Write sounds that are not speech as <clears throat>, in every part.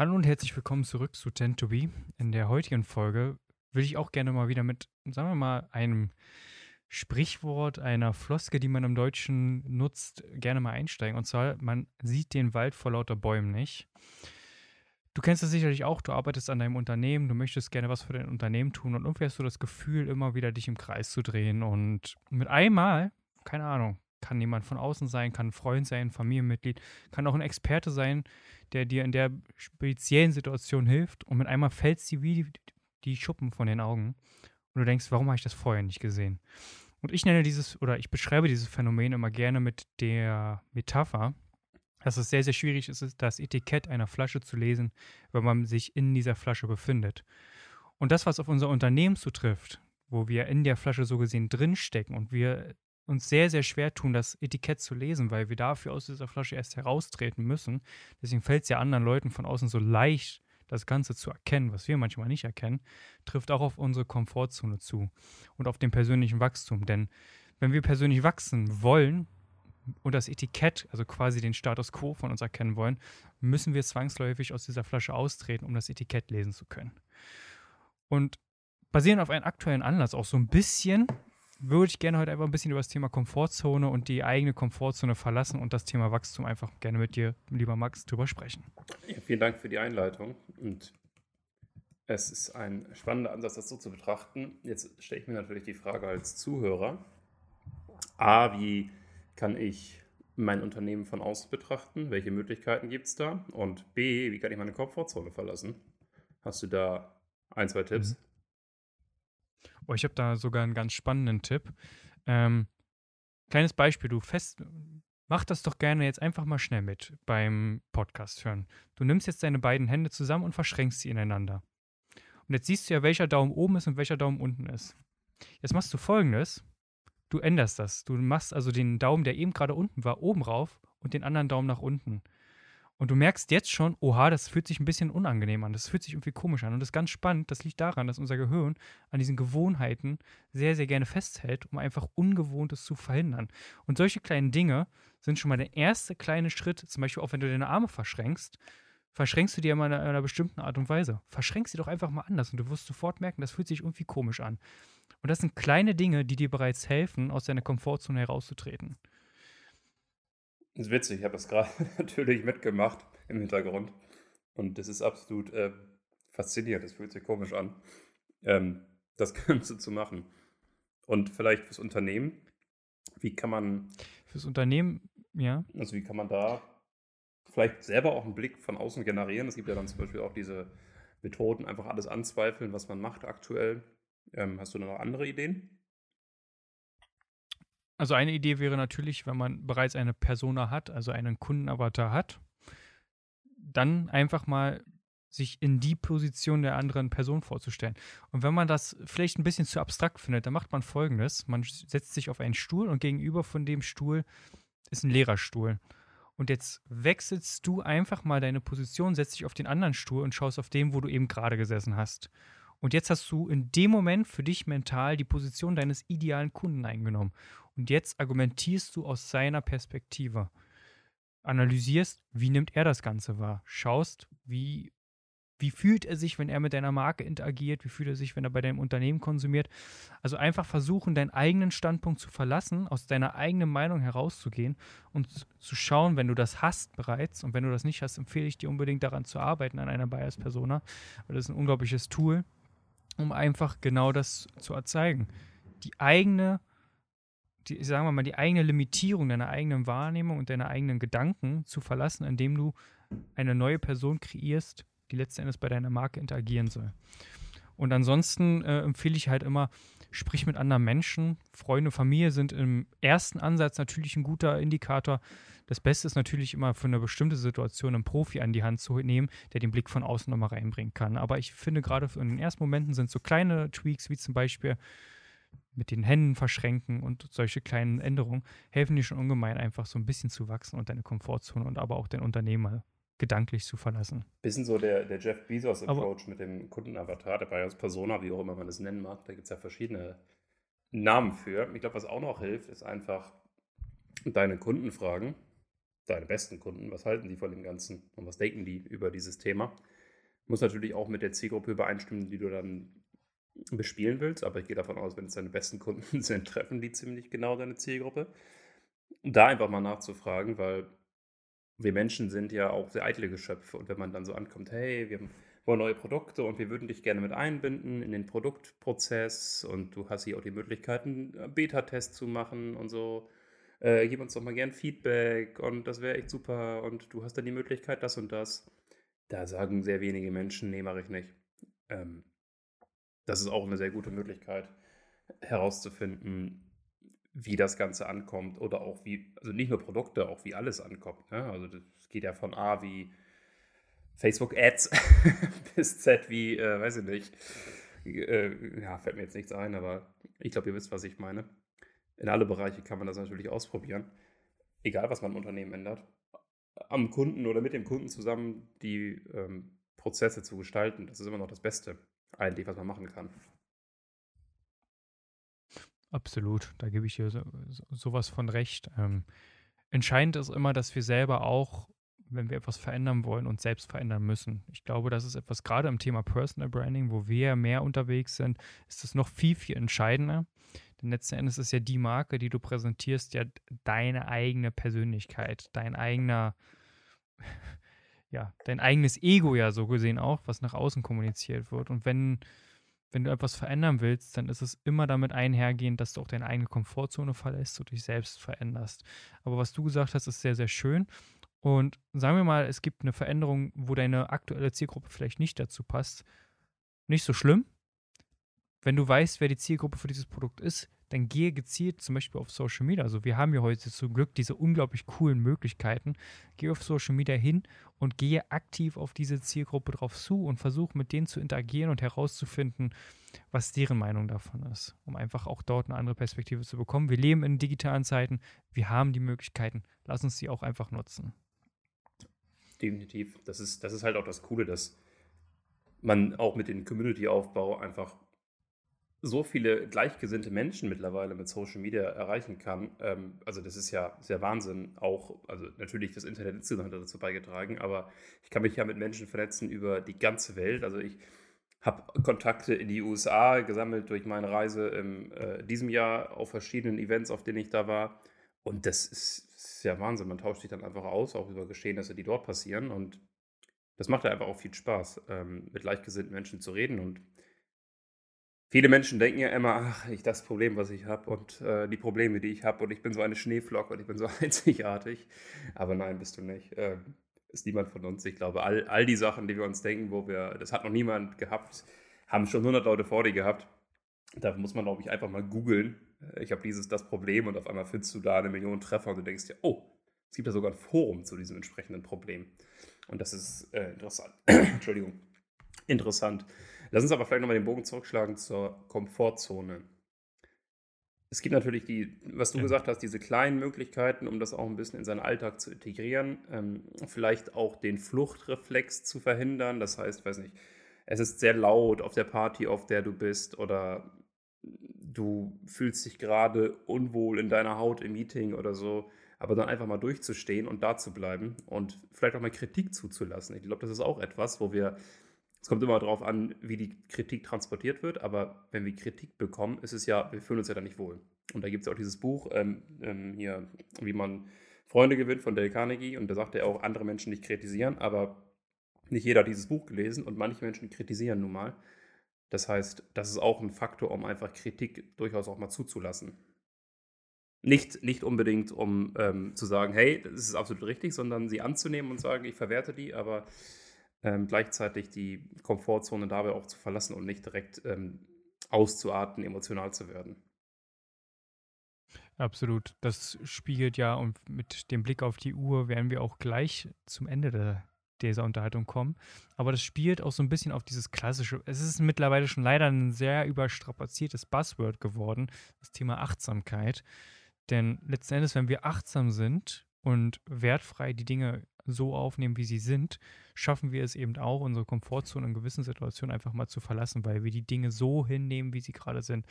Hallo und herzlich willkommen zurück zu Tend to Be. In der heutigen Folge würde ich auch gerne mal wieder mit, sagen wir mal, einem Sprichwort, einer Floske, die man im Deutschen nutzt, gerne mal einsteigen. Und zwar, man sieht den Wald vor lauter Bäumen nicht. Du kennst das sicherlich auch, du arbeitest an deinem Unternehmen, du möchtest gerne was für dein Unternehmen tun und irgendwie hast du das Gefühl, immer wieder dich im Kreis zu drehen. Und mit einmal, keine Ahnung, kann jemand von außen sein, kann ein Freund sein, ein Familienmitglied, kann auch ein Experte sein, der dir in der speziellen Situation hilft und mit einmal fällt sie wie die, die Schuppen von den Augen und du denkst, warum habe ich das vorher nicht gesehen? Und ich nenne dieses oder ich beschreibe dieses Phänomen immer gerne mit der Metapher, dass es sehr, sehr schwierig ist, das Etikett einer Flasche zu lesen, wenn man sich in dieser Flasche befindet. Und das, was auf unser Unternehmen zutrifft, wo wir in der Flasche so gesehen drinstecken und wir uns sehr, sehr schwer tun, das Etikett zu lesen, weil wir dafür aus dieser Flasche erst heraustreten müssen. Deswegen fällt es ja anderen Leuten von außen so leicht, das Ganze zu erkennen, was wir manchmal nicht erkennen, trifft auch auf unsere Komfortzone zu und auf den persönlichen Wachstum. Denn wenn wir persönlich wachsen wollen und das Etikett, also quasi den Status quo von uns erkennen wollen, müssen wir zwangsläufig aus dieser Flasche austreten, um das Etikett lesen zu können. Und basierend auf einem aktuellen Anlass auch so ein bisschen würde ich gerne heute einfach ein bisschen über das Thema Komfortzone und die eigene Komfortzone verlassen und das Thema Wachstum einfach gerne mit dir, lieber Max, drüber sprechen. Ja, vielen Dank für die Einleitung. Und es ist ein spannender Ansatz, das so zu betrachten. Jetzt stelle ich mir natürlich die Frage als Zuhörer: A, wie kann ich mein Unternehmen von außen betrachten? Welche Möglichkeiten gibt es da? Und B, wie kann ich meine Komfortzone verlassen? Hast du da ein, zwei Tipps? Mhm. Oh, ich habe da sogar einen ganz spannenden Tipp. Ähm, kleines Beispiel, du fest, mach das doch gerne jetzt einfach mal schnell mit beim Podcast hören. Du nimmst jetzt deine beiden Hände zusammen und verschränkst sie ineinander. Und jetzt siehst du ja, welcher Daumen oben ist und welcher Daumen unten ist. Jetzt machst du folgendes. Du änderst das. Du machst also den Daumen, der eben gerade unten war, oben rauf und den anderen Daumen nach unten. Und du merkst jetzt schon, oha, das fühlt sich ein bisschen unangenehm an. Das fühlt sich irgendwie komisch an. Und das ist ganz spannend. Das liegt daran, dass unser Gehirn an diesen Gewohnheiten sehr, sehr gerne festhält, um einfach Ungewohntes zu verhindern. Und solche kleinen Dinge sind schon mal der erste kleine Schritt. Zum Beispiel auch, wenn du deine Arme verschränkst, verschränkst du die immer in einer, bestimmten Art und Weise. Verschränk sie doch einfach mal anders und du wirst sofort merken, das fühlt sich irgendwie komisch an. Und das sind kleine Dinge, die dir bereits helfen, aus deiner Komfortzone herauszutreten. Das ist witzig, ich habe das gerade <laughs> natürlich mitgemacht im Hintergrund. Und das ist absolut äh, faszinierend. Das fühlt sich komisch an, ähm, das <laughs> Ganze zu machen. Und vielleicht fürs Unternehmen, wie kann man. Fürs Unternehmen, ja. Also, wie kann man da vielleicht selber auch einen Blick von außen generieren? Es gibt ja dann zum Beispiel auch diese Methoden, einfach alles anzweifeln, was man macht aktuell. Ähm, hast du da noch andere Ideen? Also eine Idee wäre natürlich, wenn man bereits eine Persona hat, also einen Kundenavatar hat, dann einfach mal sich in die Position der anderen Person vorzustellen. Und wenn man das vielleicht ein bisschen zu abstrakt findet, dann macht man folgendes. Man setzt sich auf einen Stuhl und gegenüber von dem Stuhl ist ein Lehrerstuhl. Und jetzt wechselst du einfach mal deine Position, setzt dich auf den anderen Stuhl und schaust auf den, wo du eben gerade gesessen hast. Und jetzt hast du in dem Moment für dich mental die Position deines idealen Kunden eingenommen. Und jetzt argumentierst du aus seiner Perspektive. Analysierst, wie nimmt er das Ganze wahr? Schaust, wie, wie fühlt er sich, wenn er mit deiner Marke interagiert? Wie fühlt er sich, wenn er bei deinem Unternehmen konsumiert? Also einfach versuchen, deinen eigenen Standpunkt zu verlassen, aus deiner eigenen Meinung herauszugehen und zu schauen, wenn du das hast bereits. Und wenn du das nicht hast, empfehle ich dir unbedingt daran zu arbeiten, an einer Bias-Persona, weil das ist ein unglaubliches Tool um einfach genau das zu erzeigen. Die eigene, die, sagen wir mal, die eigene Limitierung deiner eigenen Wahrnehmung und deiner eigenen Gedanken zu verlassen, indem du eine neue Person kreierst, die letzten Endes bei deiner Marke interagieren soll. Und ansonsten äh, empfehle ich halt immer, sprich mit anderen Menschen. Freunde, Familie sind im ersten Ansatz natürlich ein guter Indikator. Das Beste ist natürlich immer für eine bestimmte Situation einen Profi an die Hand zu nehmen, der den Blick von außen nochmal reinbringen kann. Aber ich finde gerade in den ersten Momenten sind so kleine Tweaks wie zum Beispiel mit den Händen verschränken und solche kleinen Änderungen helfen dir schon ungemein einfach so ein bisschen zu wachsen und deine Komfortzone und aber auch dein Unternehmer gedanklich zu verlassen. Bisschen so der, der Jeff Bezos-Approach mit dem Kundenavatar, der Bias Persona, wie auch immer man es nennen mag. Da gibt es ja verschiedene Namen für. Ich glaube, was auch noch hilft, ist einfach deine Kunden fragen deine besten Kunden, was halten die von dem Ganzen und was denken die über dieses Thema. Muss natürlich auch mit der Zielgruppe übereinstimmen, die du dann bespielen willst, aber ich gehe davon aus, wenn es deine besten Kunden <laughs> sind, treffen die ziemlich genau deine Zielgruppe. Da einfach mal nachzufragen, weil wir Menschen sind ja auch sehr eitle Geschöpfe und wenn man dann so ankommt, hey, wir wollen neue Produkte und wir würden dich gerne mit einbinden in den Produktprozess und du hast hier auch die Möglichkeiten, Beta-Test zu machen und so. Äh, gib uns doch mal gern Feedback und das wäre echt super und du hast dann die Möglichkeit, das und das. Da sagen sehr wenige Menschen, nee, mache ich nicht. Ähm, das ist auch eine sehr gute Möglichkeit herauszufinden, wie das Ganze ankommt oder auch wie, also nicht nur Produkte, auch wie alles ankommt. Ne? Also das geht ja von A wie Facebook Ads <laughs> bis Z wie, äh, weiß ich nicht. Äh, ja, fällt mir jetzt nichts ein, aber ich glaube, ihr wisst, was ich meine. In alle Bereiche kann man das natürlich ausprobieren. Egal, was man im Unternehmen ändert. Am Kunden oder mit dem Kunden zusammen die ähm, Prozesse zu gestalten, das ist immer noch das Beste, eigentlich, was man machen kann. Absolut, da gebe ich dir so, so, sowas von recht. Ähm, entscheidend ist immer, dass wir selber auch, wenn wir etwas verändern wollen, uns selbst verändern müssen. Ich glaube, das ist etwas, gerade im Thema Personal Branding, wo wir mehr unterwegs sind, ist es noch viel, viel entscheidender. Denn letzten Endes ist ja die Marke, die du präsentierst, ja deine eigene Persönlichkeit, dein eigener, <laughs> ja, dein eigenes Ego ja so gesehen auch, was nach außen kommuniziert wird. Und wenn wenn du etwas verändern willst, dann ist es immer damit einhergehend, dass du auch deine eigene Komfortzone verlässt und dich selbst veränderst. Aber was du gesagt hast, ist sehr, sehr schön. Und sagen wir mal, es gibt eine Veränderung, wo deine aktuelle Zielgruppe vielleicht nicht dazu passt. Nicht so schlimm. Wenn du weißt, wer die Zielgruppe für dieses Produkt ist, dann gehe gezielt zum Beispiel auf Social Media. Also wir haben ja heute zum Glück diese unglaublich coolen Möglichkeiten. Gehe auf Social Media hin und gehe aktiv auf diese Zielgruppe drauf zu und versuche mit denen zu interagieren und herauszufinden, was deren Meinung davon ist, um einfach auch dort eine andere Perspektive zu bekommen. Wir leben in digitalen Zeiten, wir haben die Möglichkeiten, lass uns sie auch einfach nutzen. Definitiv. Das ist, das ist halt auch das Coole, dass man auch mit dem Community-Aufbau einfach so viele gleichgesinnte Menschen mittlerweile mit Social Media erreichen kann. Ähm, also das ist ja sehr Wahnsinn. Auch, also natürlich das Internet insgesamt hat dazu beigetragen, aber ich kann mich ja mit Menschen vernetzen über die ganze Welt. Also ich habe Kontakte in die USA gesammelt durch meine Reise in äh, diesem Jahr auf verschiedenen Events, auf denen ich da war. Und das ist, ist ja Wahnsinn. Man tauscht sich dann einfach aus, auch über Geschehnisse, die dort passieren. Und das macht ja einfach auch viel Spaß, ähm, mit gleichgesinnten Menschen zu reden. Und Viele Menschen denken ja immer, ach, ich das Problem, was ich habe und äh, die Probleme, die ich habe und ich bin so eine Schneeflocke und ich bin so <laughs> einzigartig. Aber nein, bist du nicht. Äh, ist niemand von uns. Ich glaube, all, all die Sachen, die wir uns denken, wo wir, das hat noch niemand gehabt, haben schon 100 Leute vor dir gehabt. Da muss man, glaube ich, einfach mal googeln. Äh, ich habe dieses, das Problem und auf einmal findest du da eine Million Treffer und du denkst dir, oh, es gibt ja sogar ein Forum zu diesem entsprechenden Problem. Und das ist äh, interessant. <clears throat> Entschuldigung. Interessant. Lass uns aber vielleicht nochmal den Bogen zurückschlagen zur Komfortzone. Es gibt natürlich die, was du ja. gesagt hast, diese kleinen Möglichkeiten, um das auch ein bisschen in seinen Alltag zu integrieren. Ähm, vielleicht auch den Fluchtreflex zu verhindern. Das heißt, weiß nicht, es ist sehr laut auf der Party, auf der du bist, oder du fühlst dich gerade unwohl in deiner Haut im Meeting oder so. Aber dann einfach mal durchzustehen und da zu bleiben und vielleicht auch mal Kritik zuzulassen. Ich glaube, das ist auch etwas, wo wir es kommt immer darauf an, wie die Kritik transportiert wird, aber wenn wir Kritik bekommen, ist es ja, wir fühlen uns ja da nicht wohl. Und da gibt es auch dieses Buch ähm, ähm, hier, wie man Freunde gewinnt von Dale Carnegie und da sagt er auch, andere Menschen nicht kritisieren, aber nicht jeder hat dieses Buch gelesen und manche Menschen kritisieren nun mal. Das heißt, das ist auch ein Faktor, um einfach Kritik durchaus auch mal zuzulassen. Nicht, nicht unbedingt, um ähm, zu sagen, hey, das ist absolut richtig, sondern sie anzunehmen und sagen, ich verwerte die, aber ähm, gleichzeitig die Komfortzone dabei auch zu verlassen und nicht direkt ähm, auszuarten, emotional zu werden. Absolut. Das spiegelt ja und mit dem Blick auf die Uhr werden wir auch gleich zum Ende der, dieser Unterhaltung kommen. Aber das spielt auch so ein bisschen auf dieses klassische. Es ist mittlerweile schon leider ein sehr überstrapaziertes Buzzword geworden, das Thema Achtsamkeit. Denn letzten Endes, wenn wir achtsam sind und wertfrei die Dinge so aufnehmen, wie sie sind, schaffen wir es eben auch, unsere Komfortzone in gewissen Situationen einfach mal zu verlassen, weil wir die Dinge so hinnehmen, wie sie gerade sind.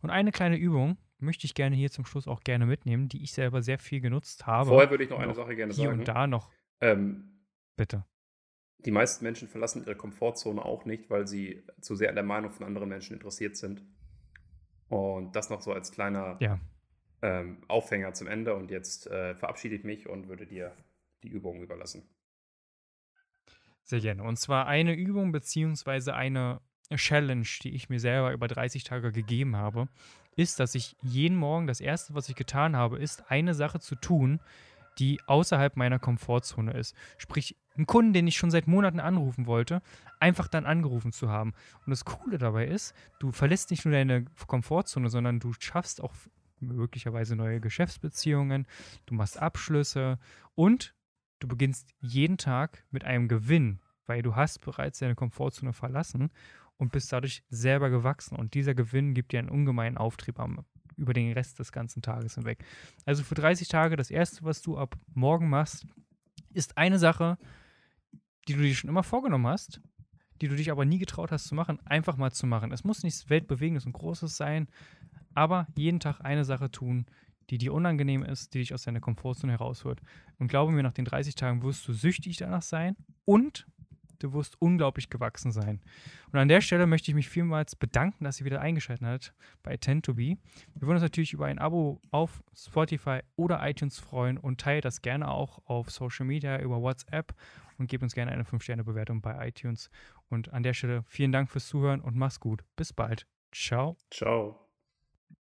Und eine kleine Übung möchte ich gerne hier zum Schluss auch gerne mitnehmen, die ich selber sehr viel genutzt habe. Vorher würde ich noch eine Sache gerne hier sagen. und da noch. Ähm, Bitte. die meisten Menschen verlassen ihre Komfortzone auch nicht, weil sie zu sehr an der Meinung von anderen Menschen interessiert sind. Und das noch so als kleiner Ja. ähm, Aufhänger zum Ende. Und jetzt äh, verabschiede ich mich und würde dir die Übung überlassen. Sehr gerne. Und zwar eine Übung beziehungsweise eine Challenge, die ich mir selber über 30 Tage gegeben habe, ist, dass ich jeden Morgen das erste, was ich getan habe, ist, eine Sache zu tun, die außerhalb meiner Komfortzone ist. Sprich, einen Kunden, den ich schon seit Monaten anrufen wollte, einfach dann angerufen zu haben. Und das Coole dabei ist, du verlässt nicht nur deine Komfortzone, sondern du schaffst auch möglicherweise neue Geschäftsbeziehungen, du machst Abschlüsse und du beginnst jeden Tag mit einem Gewinn, weil du hast bereits deine Komfortzone verlassen und bist dadurch selber gewachsen. Und dieser Gewinn gibt dir einen ungemeinen Auftrieb am, über den Rest des ganzen Tages hinweg. Also für 30 Tage, das Erste, was du ab morgen machst, ist eine Sache, die du dir schon immer vorgenommen hast, die du dich aber nie getraut hast zu machen, einfach mal zu machen. Es muss nichts Weltbewegendes und Großes sein, aber jeden Tag eine Sache tun, die dir unangenehm ist, die dich aus deiner Komfortzone herausholt. Und glaube mir, nach den 30 Tagen wirst du süchtig danach sein und du wirst unglaublich gewachsen sein. Und an der Stelle möchte ich mich vielmals bedanken, dass ihr wieder eingeschaltet habt bei Tend. Wir würden uns natürlich über ein Abo auf Spotify oder iTunes freuen und teilt das gerne auch auf Social Media über WhatsApp und gebt uns gerne eine 5-Sterne-Bewertung bei iTunes. Und an der Stelle vielen Dank fürs Zuhören und mach's gut. Bis bald. Ciao. Ciao.